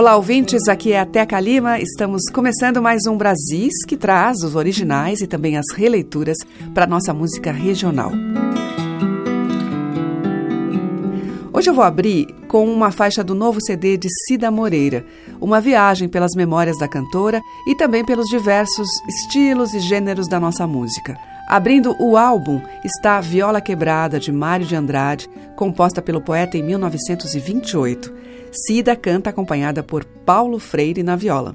Olá, ouvintes. Aqui é a Teca Lima. Estamos começando mais um Brasis que traz os originais e também as releituras para nossa música regional. Hoje eu vou abrir com uma faixa do novo CD de Cida Moreira, uma viagem pelas memórias da cantora e também pelos diversos estilos e gêneros da nossa música. Abrindo o álbum está Viola Quebrada, de Mário de Andrade, composta pelo poeta em 1928. Cida canta acompanhada por Paulo Freire na viola.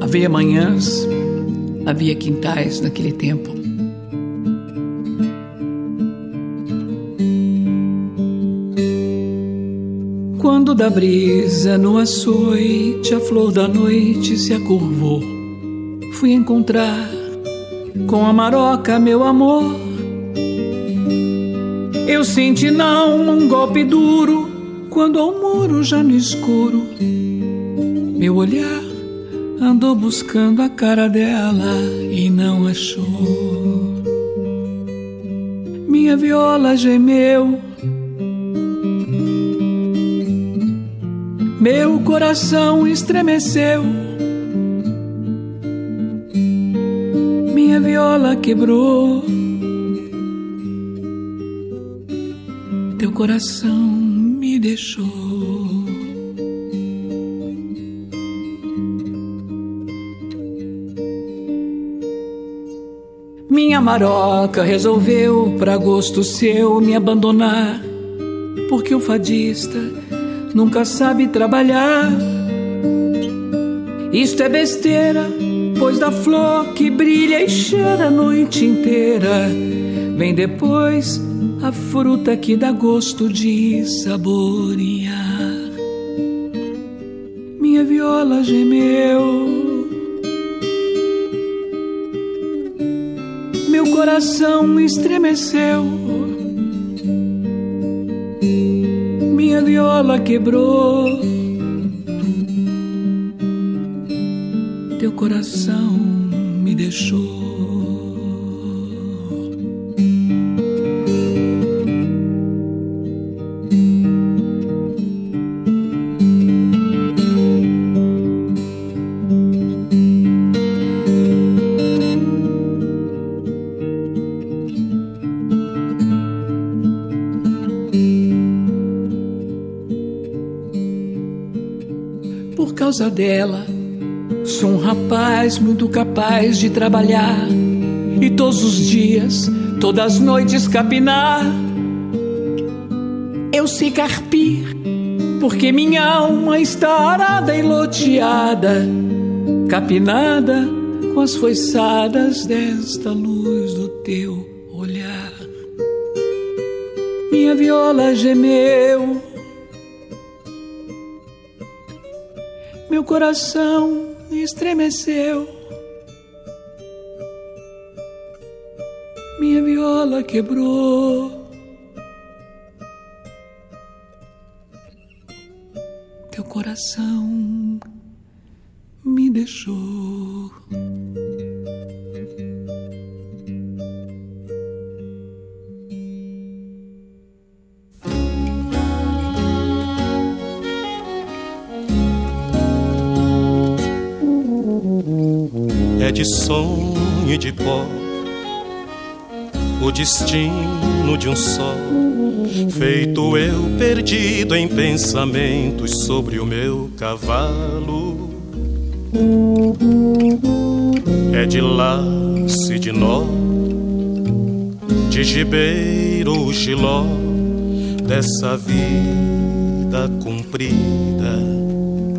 Havia manhãs, havia quintais naquele tempo. Quando da brisa no açoite a flor da noite se acurvou, fui encontrar com a maroca meu amor. Eu senti não um golpe duro quando ao muro já no escuro meu olhar andou buscando a cara dela e não achou. Minha viola gemeu, meu coração estremeceu. Viola quebrou, teu coração me deixou. Minha maroca resolveu, pra gosto seu, me abandonar. Porque o fadista nunca sabe trabalhar. Isto é besteira, pois da flor que brilha e cheira a noite inteira. Vem depois a fruta que dá gosto de saborear. Minha viola gemeu. meu coração estremeceu. Minha viola quebrou. Coração me deixou. causa dela. Muito capaz de trabalhar e todos os dias, todas as noites capinar. Eu sei carpir, porque minha alma está arada e loteada, capinada com as foiçadas desta luz do teu olhar. Minha viola gemeu meu coração estremeceu. Minha viola quebrou. Teu coração me deixou. É de sonho e de pó, o destino de um só, feito eu perdido em pensamentos sobre o meu cavalo. É de laço de nó, de gibeiro o giló, dessa vida cumprida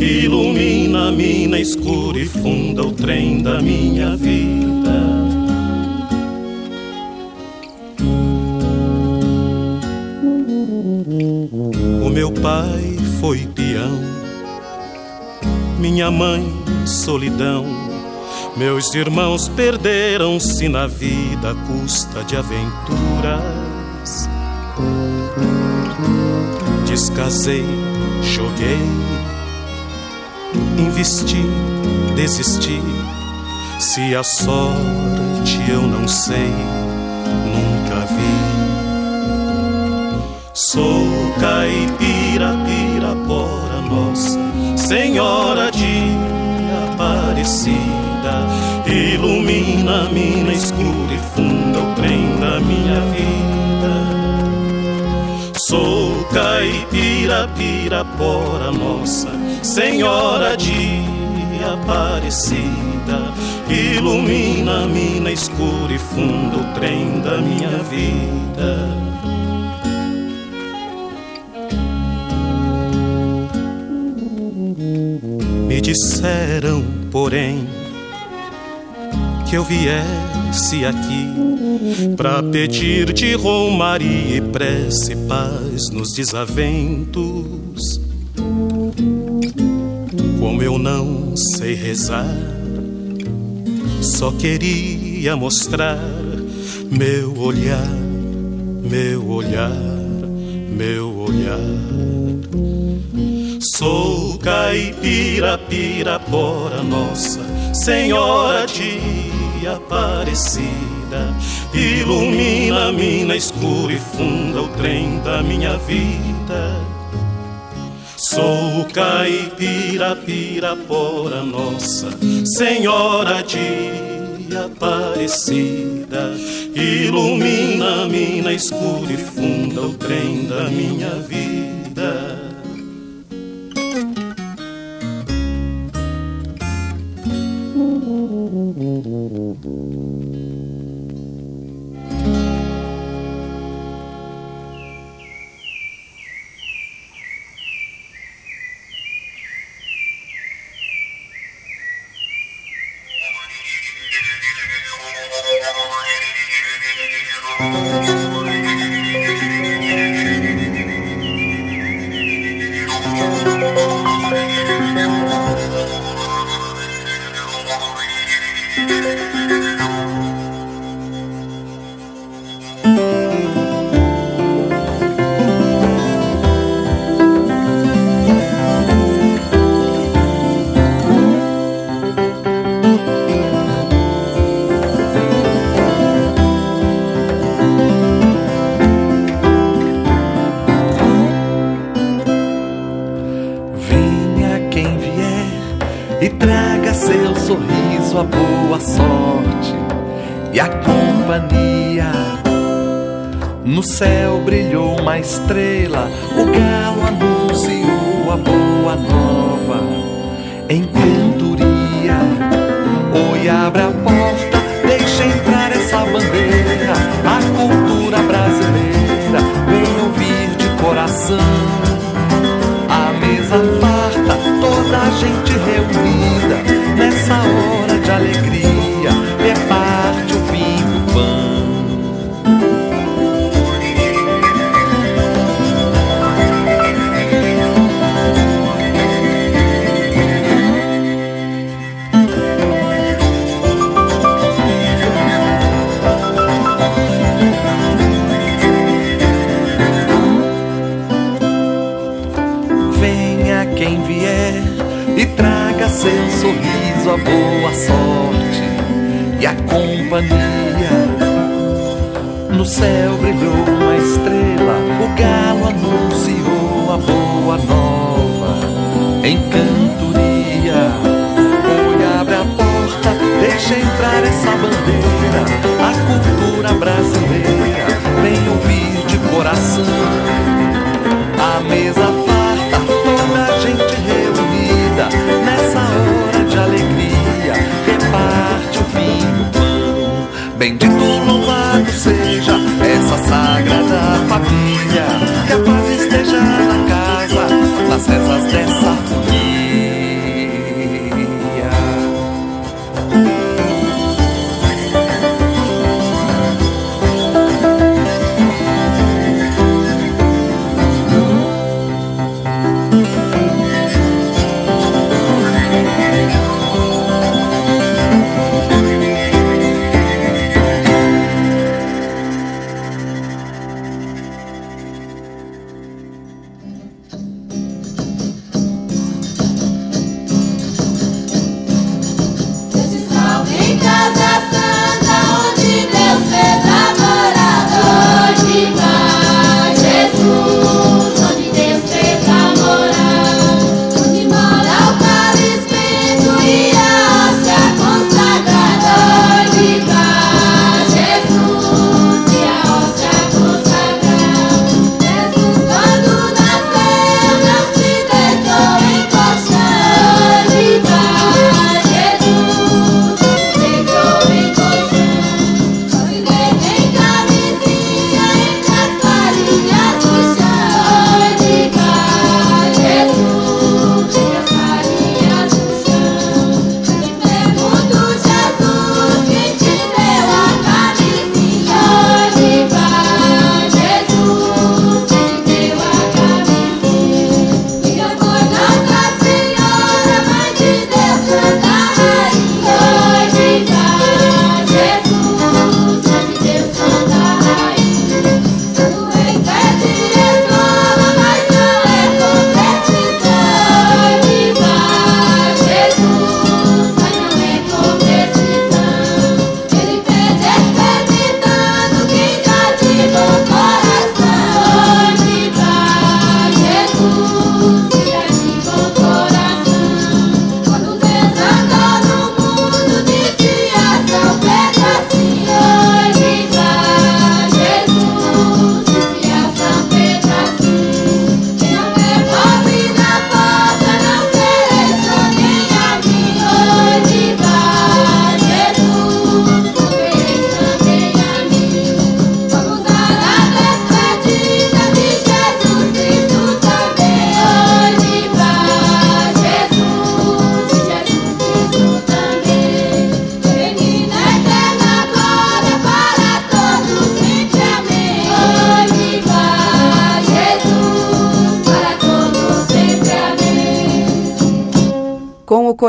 Ilumina a mina escura e funda o trem da minha vida. O meu pai foi peão, minha mãe solidão. Meus irmãos perderam-se na vida à custa de aventuras. Descasei, joguei, investi, desisti. Se a sorte eu não sei, nunca vi. Sou caipira, pirapora nossa, Senhora de Aparecida. Ilumina a mina escura e funda o trem da minha vida. Sou caipira, pirapora nossa, Senhora de Aparecida. Ilumina a mina escura e funda o trem da minha vida. Me disseram, porém, que eu viesse aqui para pedir de romaria e prece paz nos desaventos. Como eu não sei rezar, só queria mostrar meu olhar, meu olhar, meu olhar. Sou caipira, pirapora nossa, Senhora de Aparecida. Ilumina a mina escura e funda o trem da minha vida. Sou caipira, pirapora nossa, Senhora de Aparecida. Ilumina a mina escura e funda o trem da minha vida. Estrela, o galo anunciou a boa nova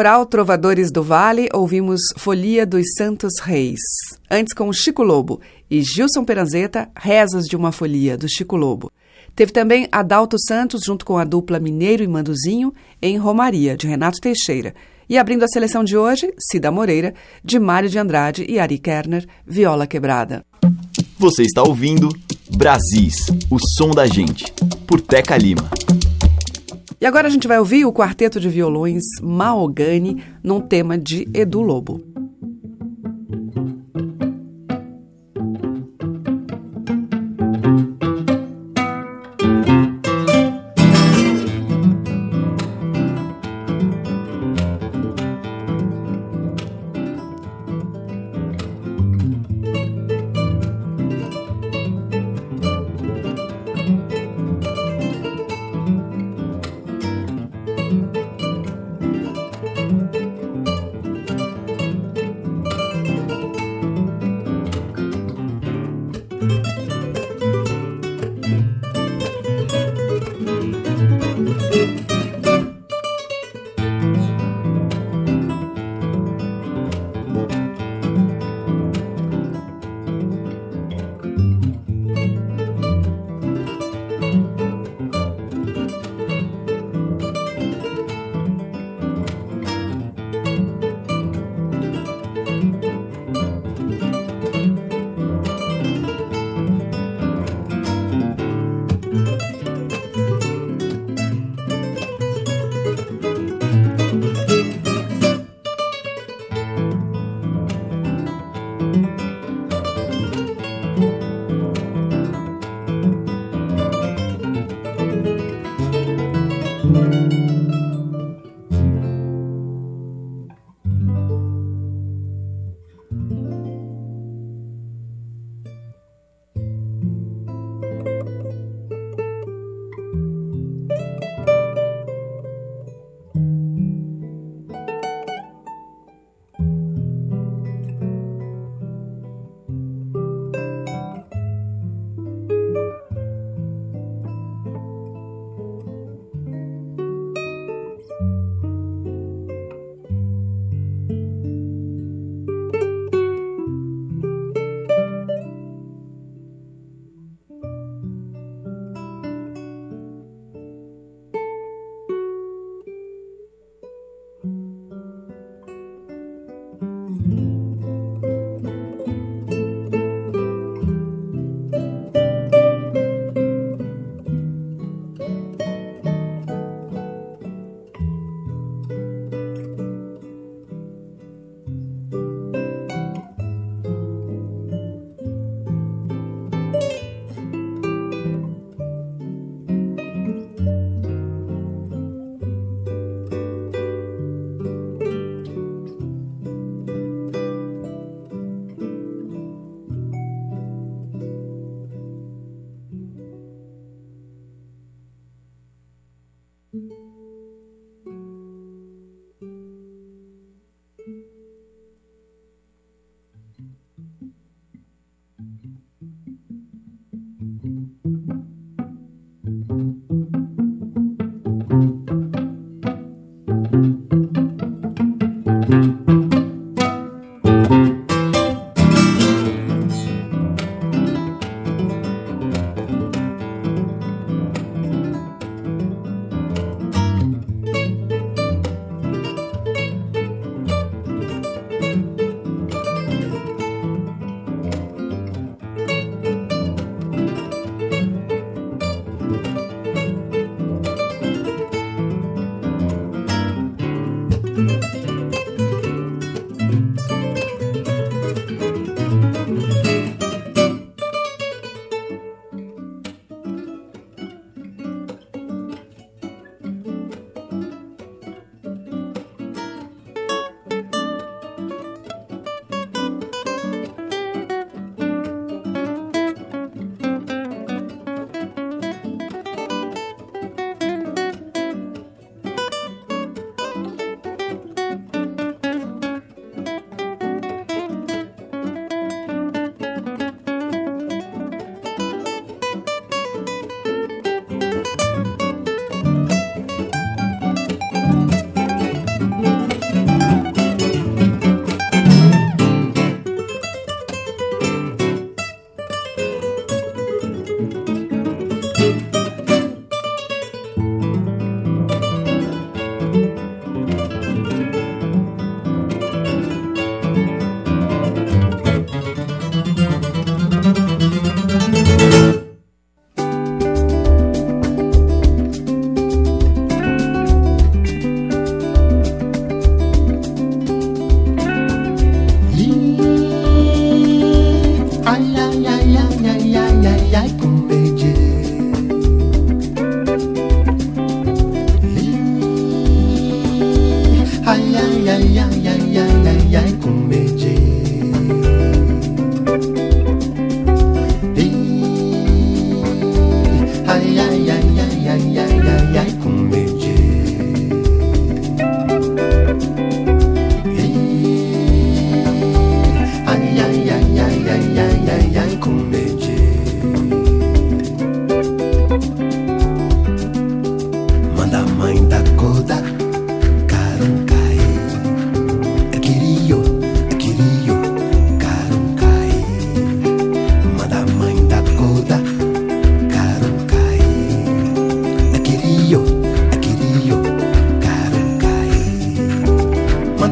Coral Trovadores do Vale, ouvimos Folia dos Santos Reis. Antes com Chico Lobo e Gilson Peranzeta, Rezas de uma Folia, do Chico Lobo. Teve também Adalto Santos, junto com a dupla Mineiro e Manduzinho, em Romaria, de Renato Teixeira. E abrindo a seleção de hoje, Cida Moreira, de Mário de Andrade e Ari Kerner, Viola Quebrada. Você está ouvindo Brasis, o som da gente, por Teca Lima. E agora a gente vai ouvir o quarteto de violões Maogani num tema de Edu Lobo.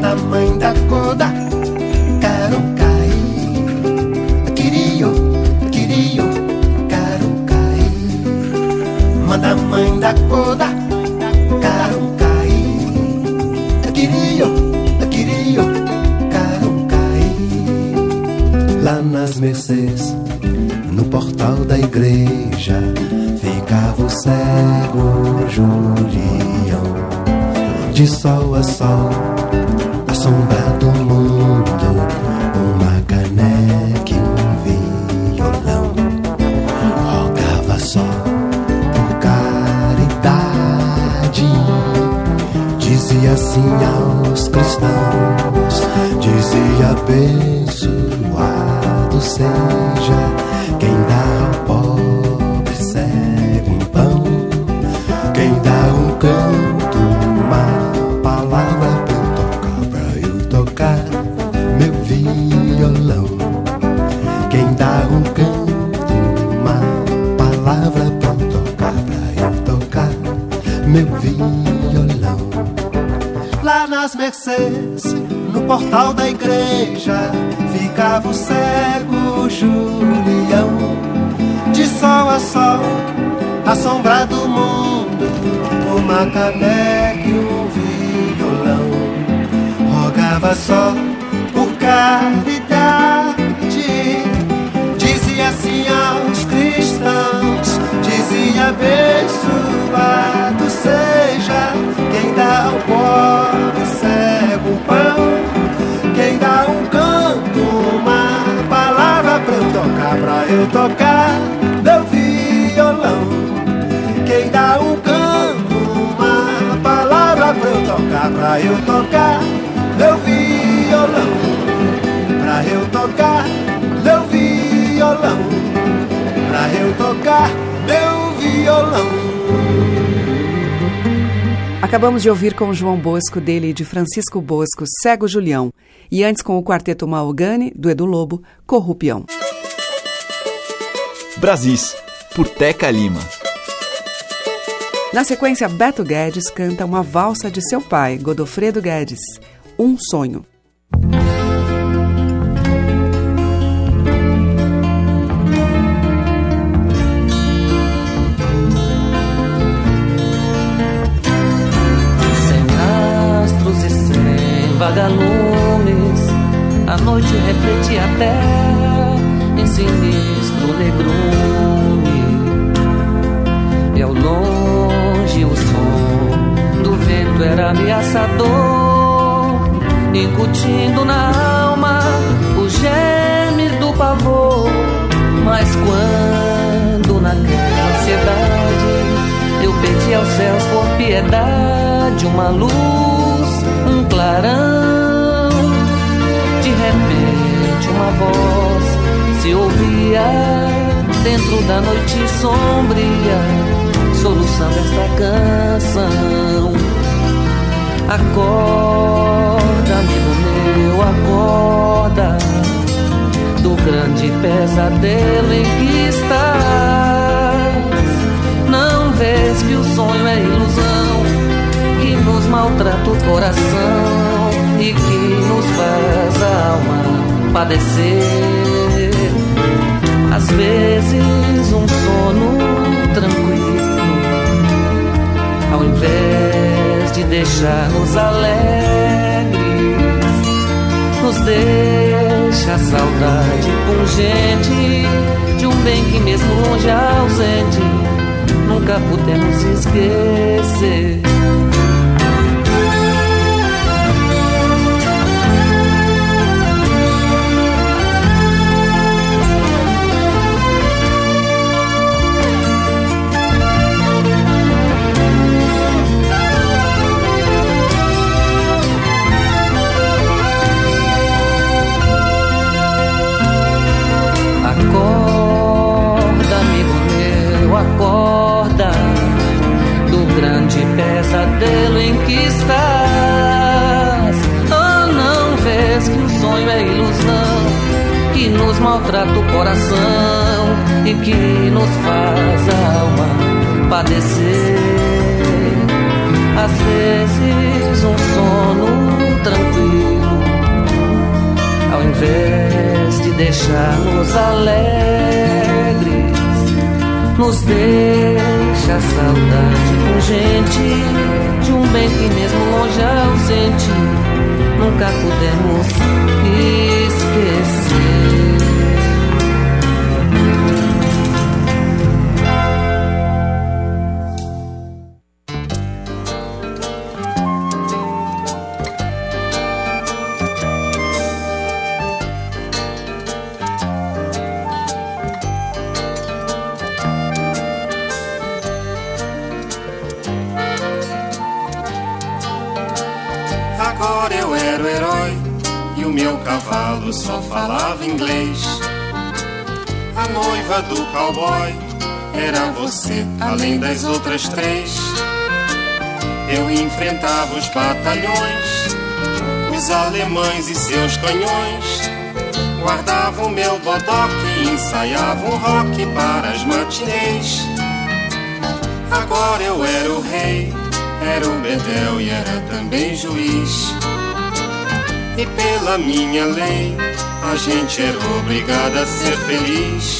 da mãe da coda Quero cair. Querio, querio Quero cair. Manda mãe da coda Quero cair. Querio, querio Quero cair. Lá nas mercês No portal da igreja Ficava o cego Julião De sol a sol eu tocar meu violão. Quem dá um canto, uma palavra pra eu tocar, pra eu tocar meu violão. Pra eu tocar meu violão. Pra eu tocar meu violão. Acabamos de ouvir com João Bosco, dele e de Francisco Bosco, Cego Julião, e antes com o Quarteto Mahogany, do Edu Lobo, Corrupião. Brasis, por Teca Lima. Na sequência, Beto Guedes canta uma valsa de seu pai, Godofredo Guedes, Um Sonho. vagalumes, a noite reflete a terra em sinistro negrume. E ao longe o som do vento era ameaçador, incutindo na alma o geme do pavor. Mas quando naquela ansiedade eu pedi aos céus por piedade uma luz, um clarão. De repente uma voz se ouvia dentro da noite sombria, soluçando esta canção. Acorda, amigo meu, acorda do grande pesadelo em que estás. Não vês que o sonho é ilusão que nos maltrata o coração e que nos faz a alma padecer. Às vezes um sono tranquilo, ao invés de deixar-nos alegres, nos deixa a saudade pungente de um bem que mesmo longe ausente nunca pudemos esquecer. Maltrata o coração e que nos faz a alma padecer. Às vezes um sono tranquilo ao invés de deixar-nos alegres, nos deixa a saudade pungente de um bem que mesmo longe ausente nunca pudemos você, além das outras três. Eu enfrentava os batalhões, os alemães e seus canhões. Guardava o meu bodoque e ensaiava um rock para as matinês. Agora eu era o rei, era o bedel e era também juiz. E pela minha lei, a gente era obrigada a ser feliz.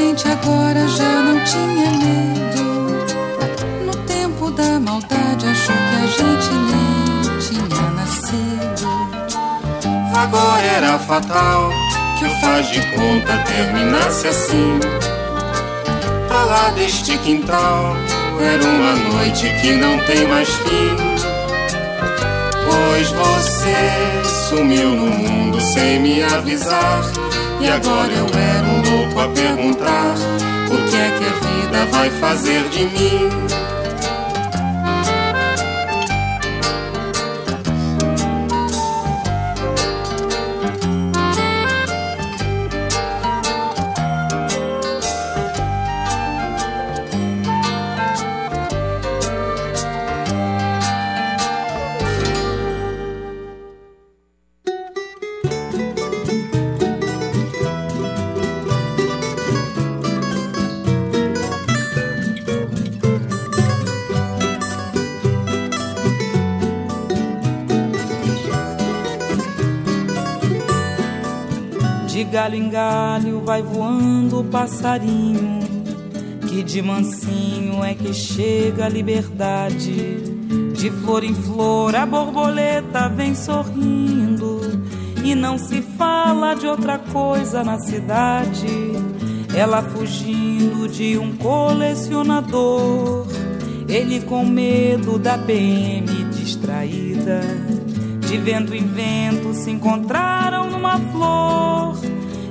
Gente agora já não tinha medo. No tempo da maldade, achou que a gente nem tinha nascido. Agora era fatal que o faz de conta terminasse assim. Pra lá deste quintal, era uma noite que não tem mais fim. Depois você sumiu no mundo sem me avisar. E agora eu era um louco a perguntar: o que é que a vida vai fazer de mim? Galho em galho vai voando o passarinho, que de mansinho é que chega a liberdade. De flor em flor a borboleta vem sorrindo, e não se fala de outra coisa na cidade. Ela fugindo de um colecionador, ele com medo da PM distraída. De vento em vento se encontraram numa flor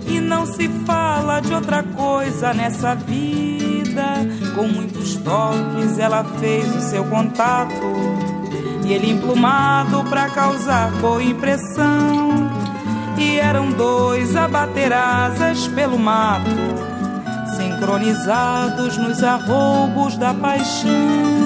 e não se fala de outra coisa nessa vida. Com muitos toques ela fez o seu contato. E ele emplumado pra causar boa impressão. E eram dois a bater asas pelo mato, sincronizados nos arroubos da paixão.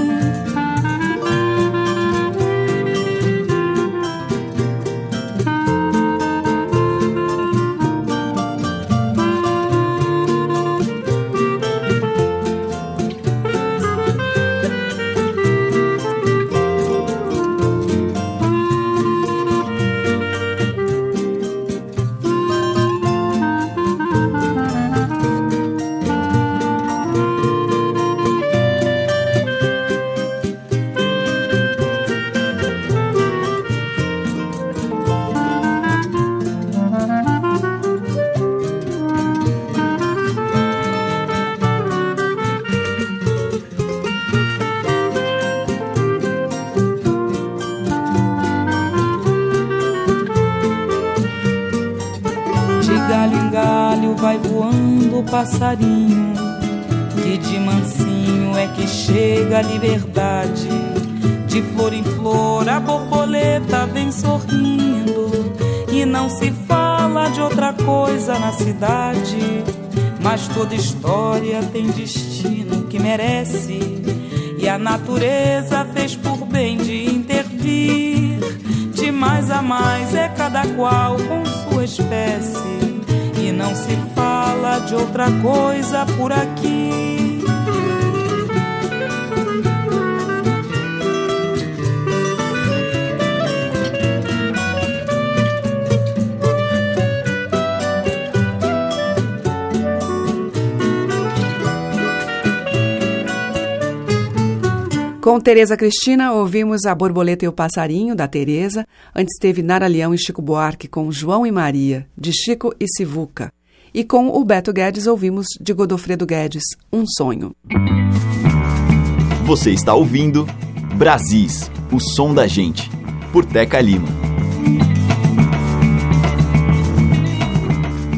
Passarinho que de mansinho é que chega a liberdade. De flor em flor a borboleta vem sorrindo e não se fala de outra coisa na cidade. Mas toda história tem destino que merece e a natureza fez por bem de intervir. De mais a mais é cada qual de outra coisa por aqui. Com Tereza Cristina, ouvimos A Borboleta e o Passarinho, da Tereza. Antes teve Nara Leão e Chico Buarque com João e Maria, de Chico e Sivuca. E com o Beto Guedes ouvimos de Godofredo Guedes, Um Sonho. Você está ouvindo Brasis, o som da gente, por Teca Lima.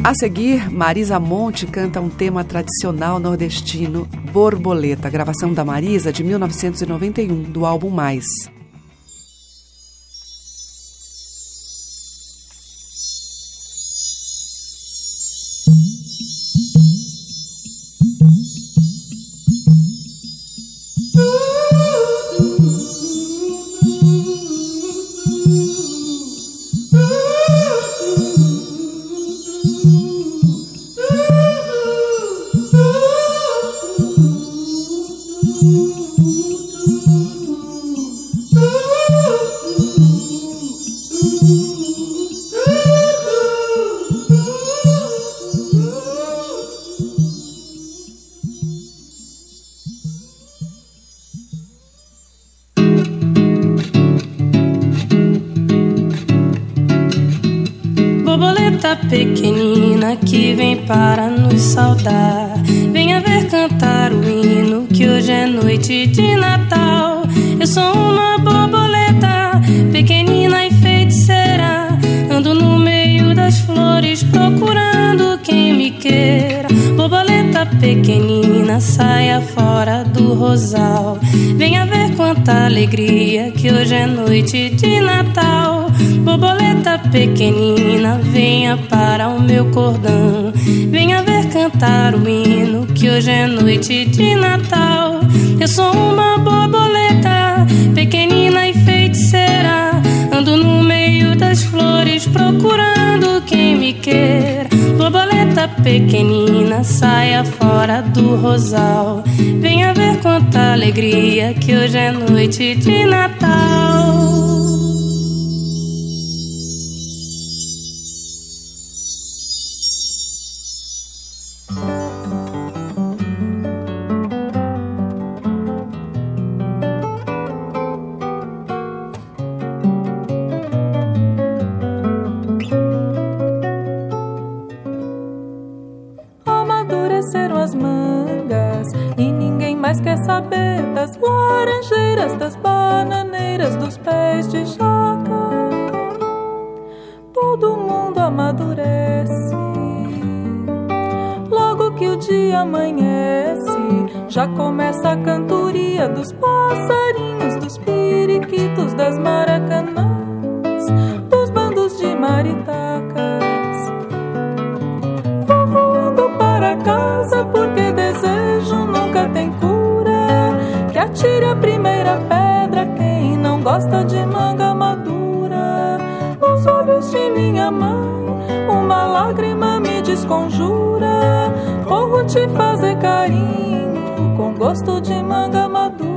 A seguir, Marisa Monte canta um tema tradicional nordestino, Borboleta, gravação da Marisa de 1991, do álbum Mais. Pequenina, saia fora do rosal. Venha ver quanta alegria que hoje é noite de Natal. Borboleta pequenina, venha para o meu cordão. Venha ver cantar o hino que hoje é noite de Natal. Eu sou uma borboleta pequenina e feiticeira. Das flores procurando quem me quer. Borboleta pequenina, saia fora do rosal. Venha ver quanta alegria que hoje é noite de Natal. te fazer carinho com gosto de manga madura.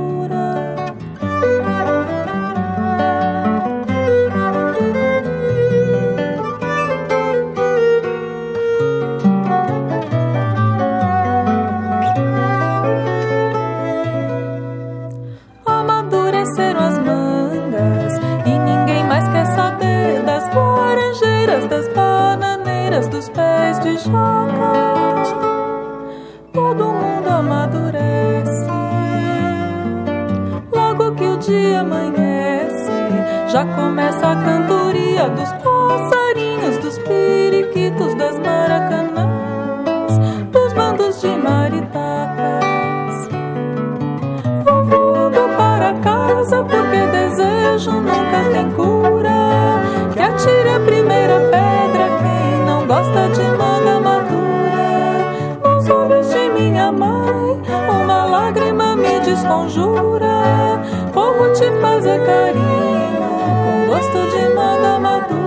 Já começa a cantoria dos passarinhos, dos periquitos, das maracanãs, dos bandos de maritacas. Vou voando para casa porque desejo nunca tem cura. Que atire a primeira pedra quem não gosta de manga madura. Nos olhos de minha mãe, uma lágrima me desconjura. Como te fazer carinho gosto de manga madura.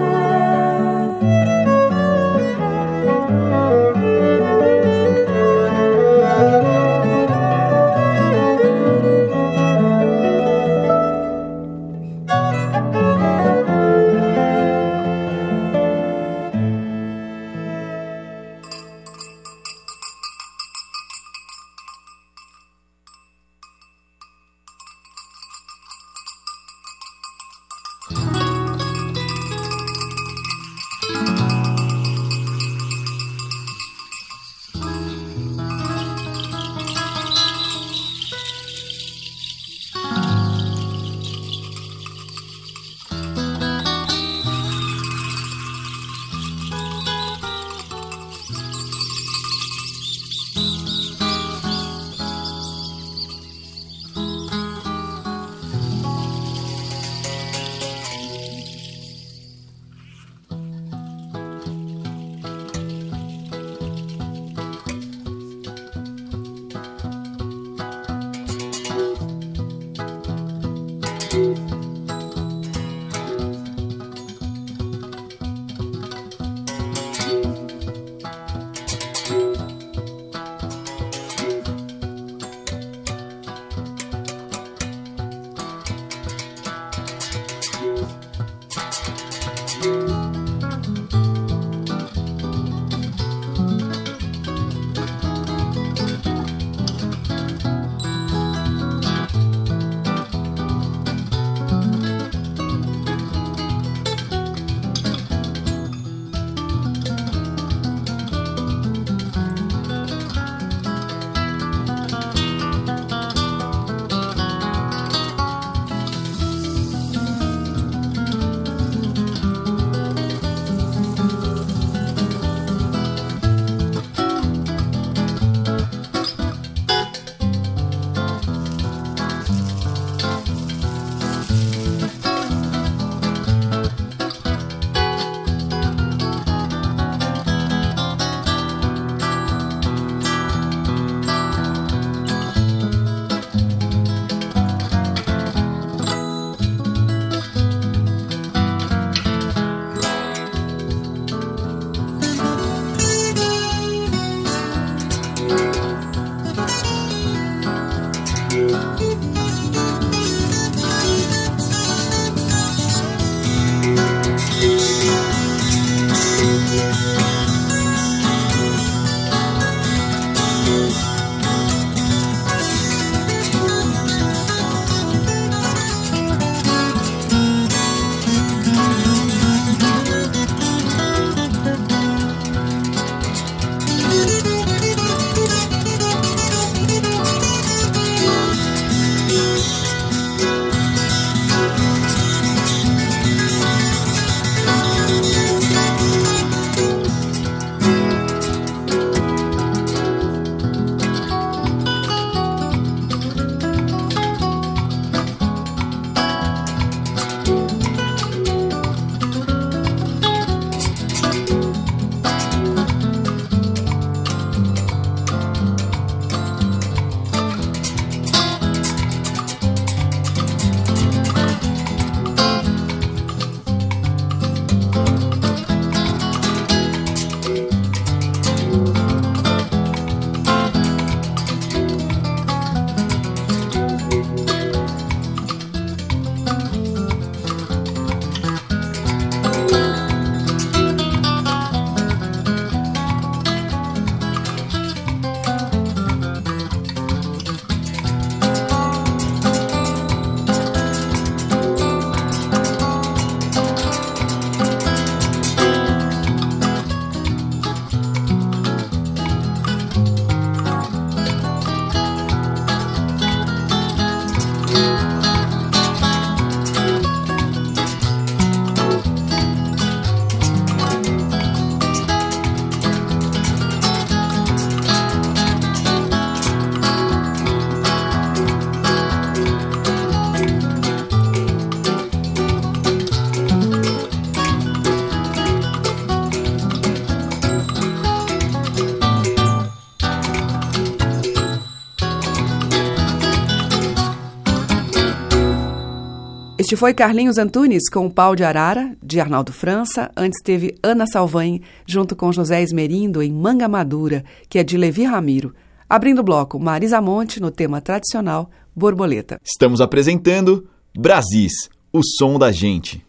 Foi Carlinhos Antunes com o Pau de Arara, de Arnaldo França. Antes teve Ana Salvain, junto com José Esmerindo, em Manga Madura, que é de Levi Ramiro. Abrindo o bloco, Marisa Monte, no tema tradicional, Borboleta. Estamos apresentando Brasis, o som da gente.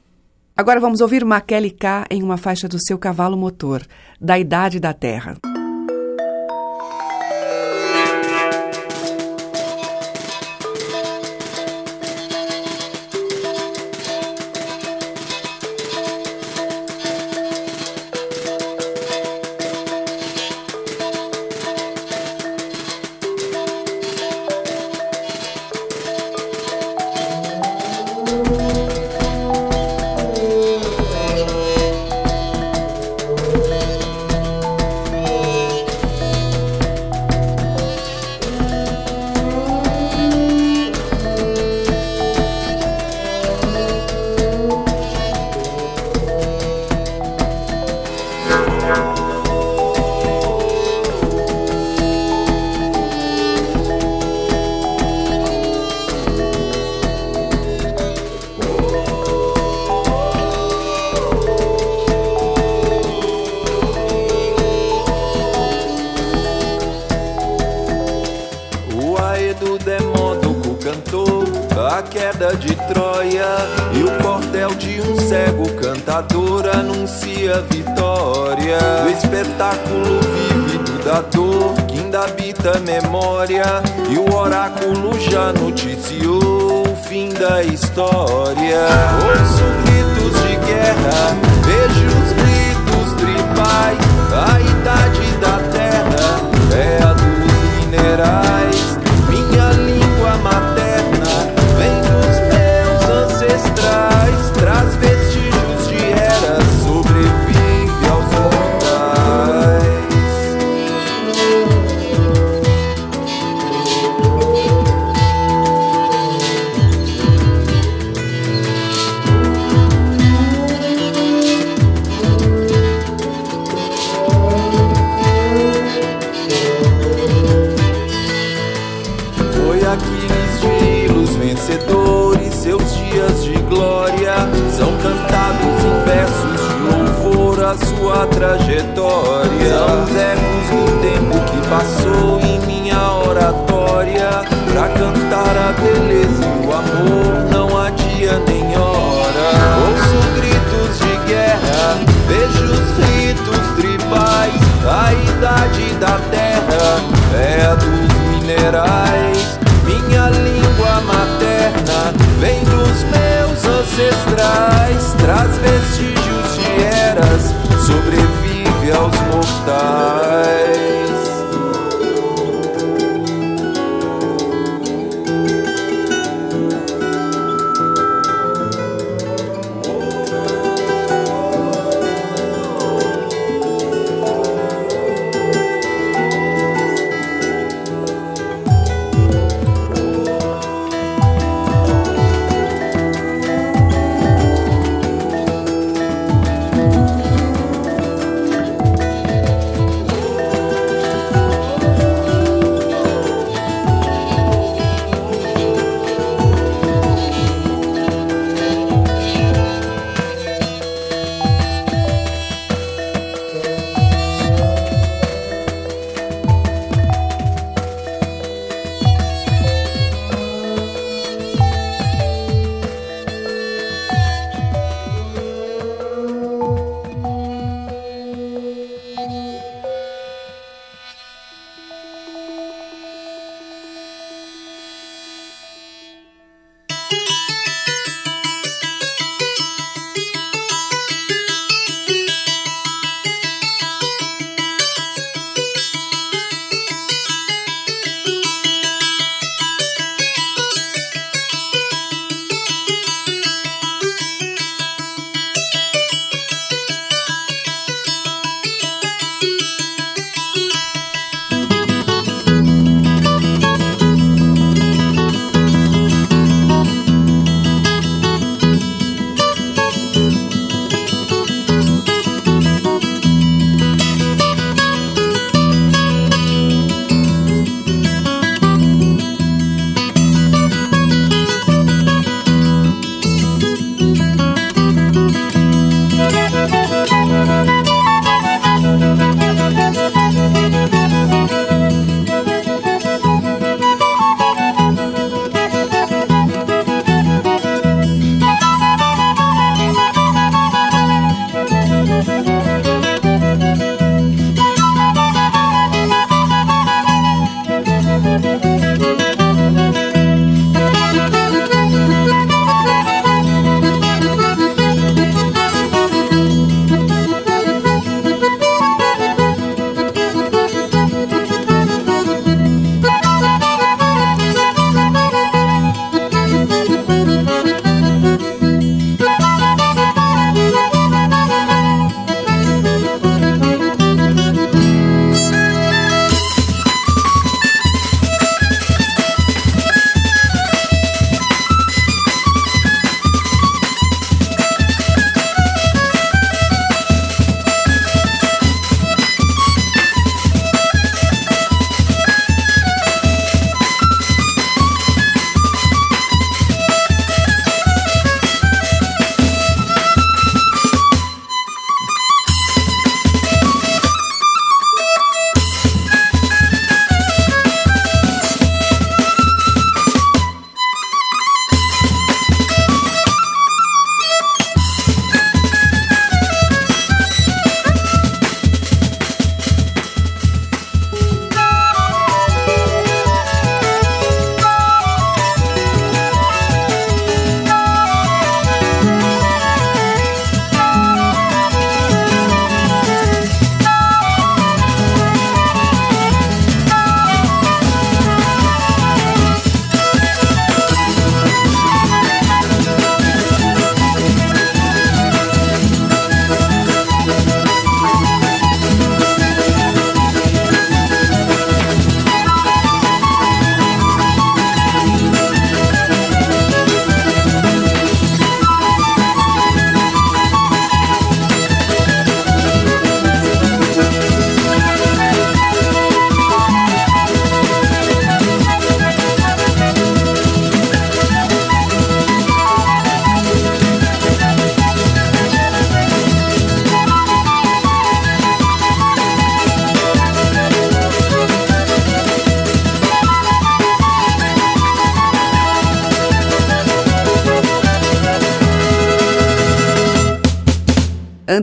Agora vamos ouvir Maquele K em uma faixa do seu cavalo motor, da Idade da Terra. já noticiou o fim da história. Ouço trajetória. São os ecos do tempo que passou em minha oratória pra cantar a beleza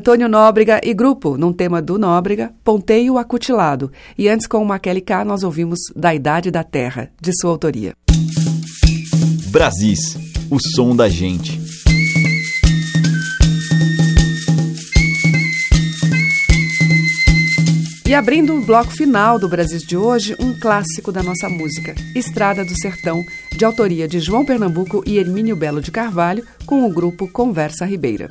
Antônio Nóbrega e grupo, num tema do Nóbrega, Ponteio Acutilado. E antes, com o Maquele K, nós ouvimos Da Idade da Terra, de sua autoria. Brasis, o som da gente. E abrindo o bloco final do Brasil de hoje, um clássico da nossa música, Estrada do Sertão, de autoria de João Pernambuco e Hermínio Belo de Carvalho, com o grupo Conversa Ribeira.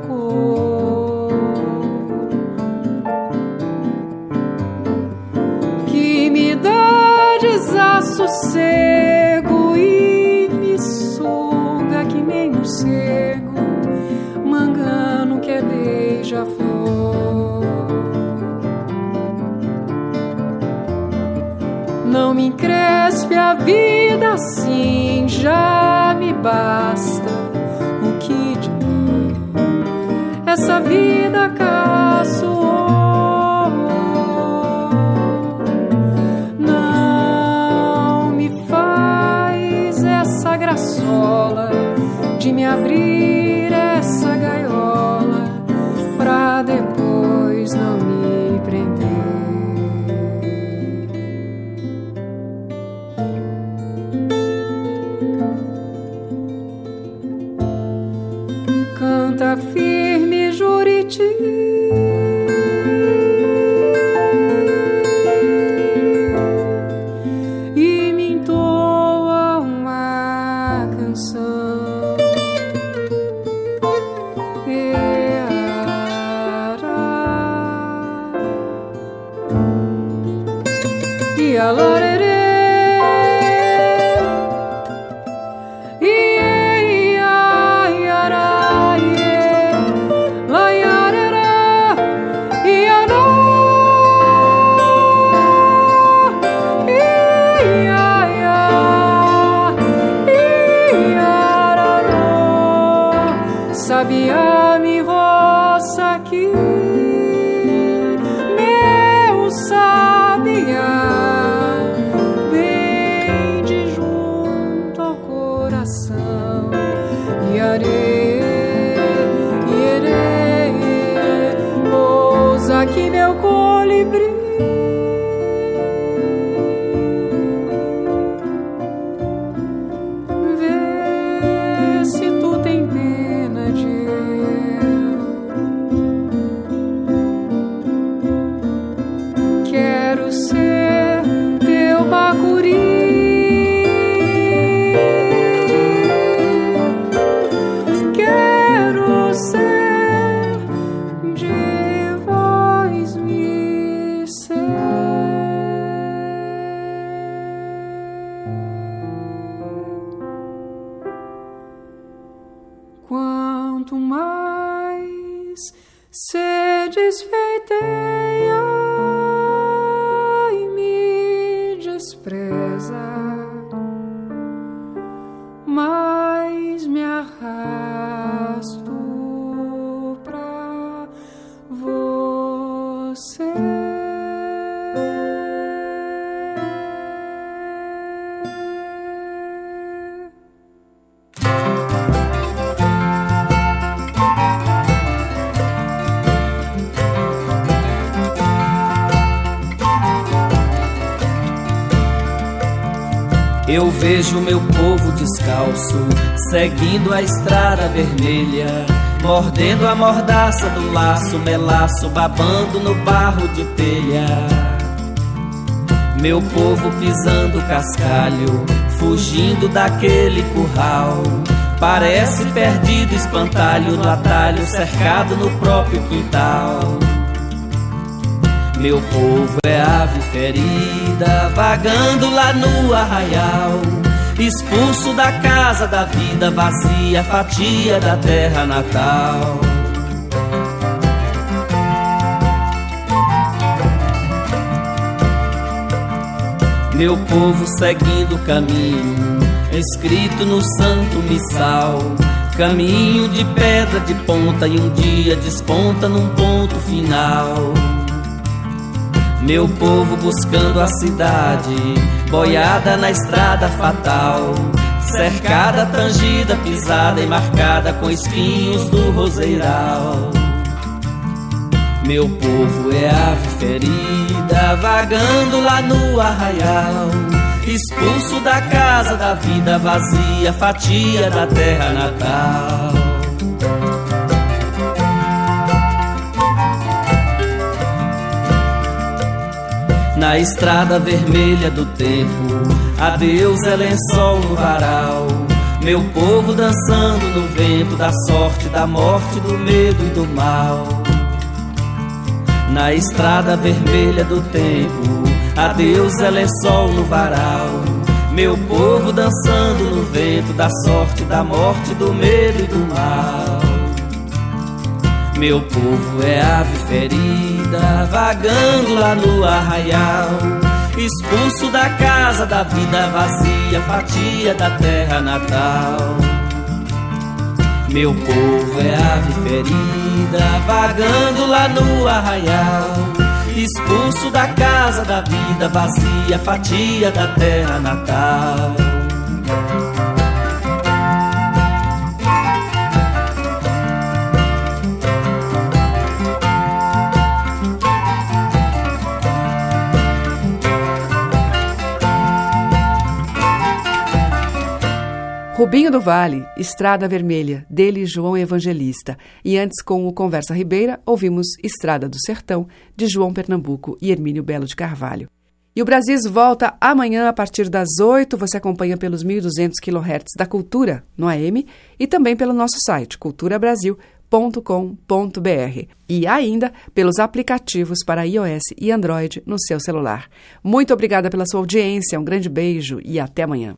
já me basta essa vida caçoou. Não me faz essa graçola de me abrir alore vejo meu povo descalço, seguindo a estrada vermelha, mordendo a mordaça do laço, melaço, babando no barro de telha. Meu povo pisando cascalho, fugindo daquele curral. Parece perdido espantalho no atalho, cercado no próprio quintal. Meu povo é ave ferida, vagando lá no arraial. Expulso da casa da vida vazia, fatia da terra natal. Meu povo seguindo o caminho, escrito no santo missal. Caminho de pedra de ponta e um dia desponta num ponto final. Meu povo buscando a cidade, boiada na estrada fatal, cercada, tangida, pisada e marcada com espinhos do roseiral. Meu povo é ave ferida, vagando lá no arraial, expulso da casa da vida vazia, fatia da terra natal. Na estrada vermelha do tempo. Adeus é lençol no varal. Meu povo dançando no vento da sorte, da morte, do medo e do mal. Na estrada vermelha do tempo, adeus é lençol no varal. Meu povo dançando no vento da sorte, da morte, do medo e do mal. Meu povo é ave ferida, vagando lá no arraial. Expulso da casa da vida vazia, fatia da terra natal. Meu povo é ave ferida, vagando lá no arraial. Expulso da casa da vida vazia, fatia da terra natal. Rubinho do Vale, Estrada Vermelha, dele João Evangelista. E antes, com o Conversa Ribeira, ouvimos Estrada do Sertão, de João Pernambuco e Hermínio Belo de Carvalho. E o Brasis volta amanhã a partir das 8. Você acompanha pelos 1.200 kHz da Cultura no AM e também pelo nosso site culturabrasil.com.br e ainda pelos aplicativos para iOS e Android no seu celular. Muito obrigada pela sua audiência, um grande beijo e até amanhã.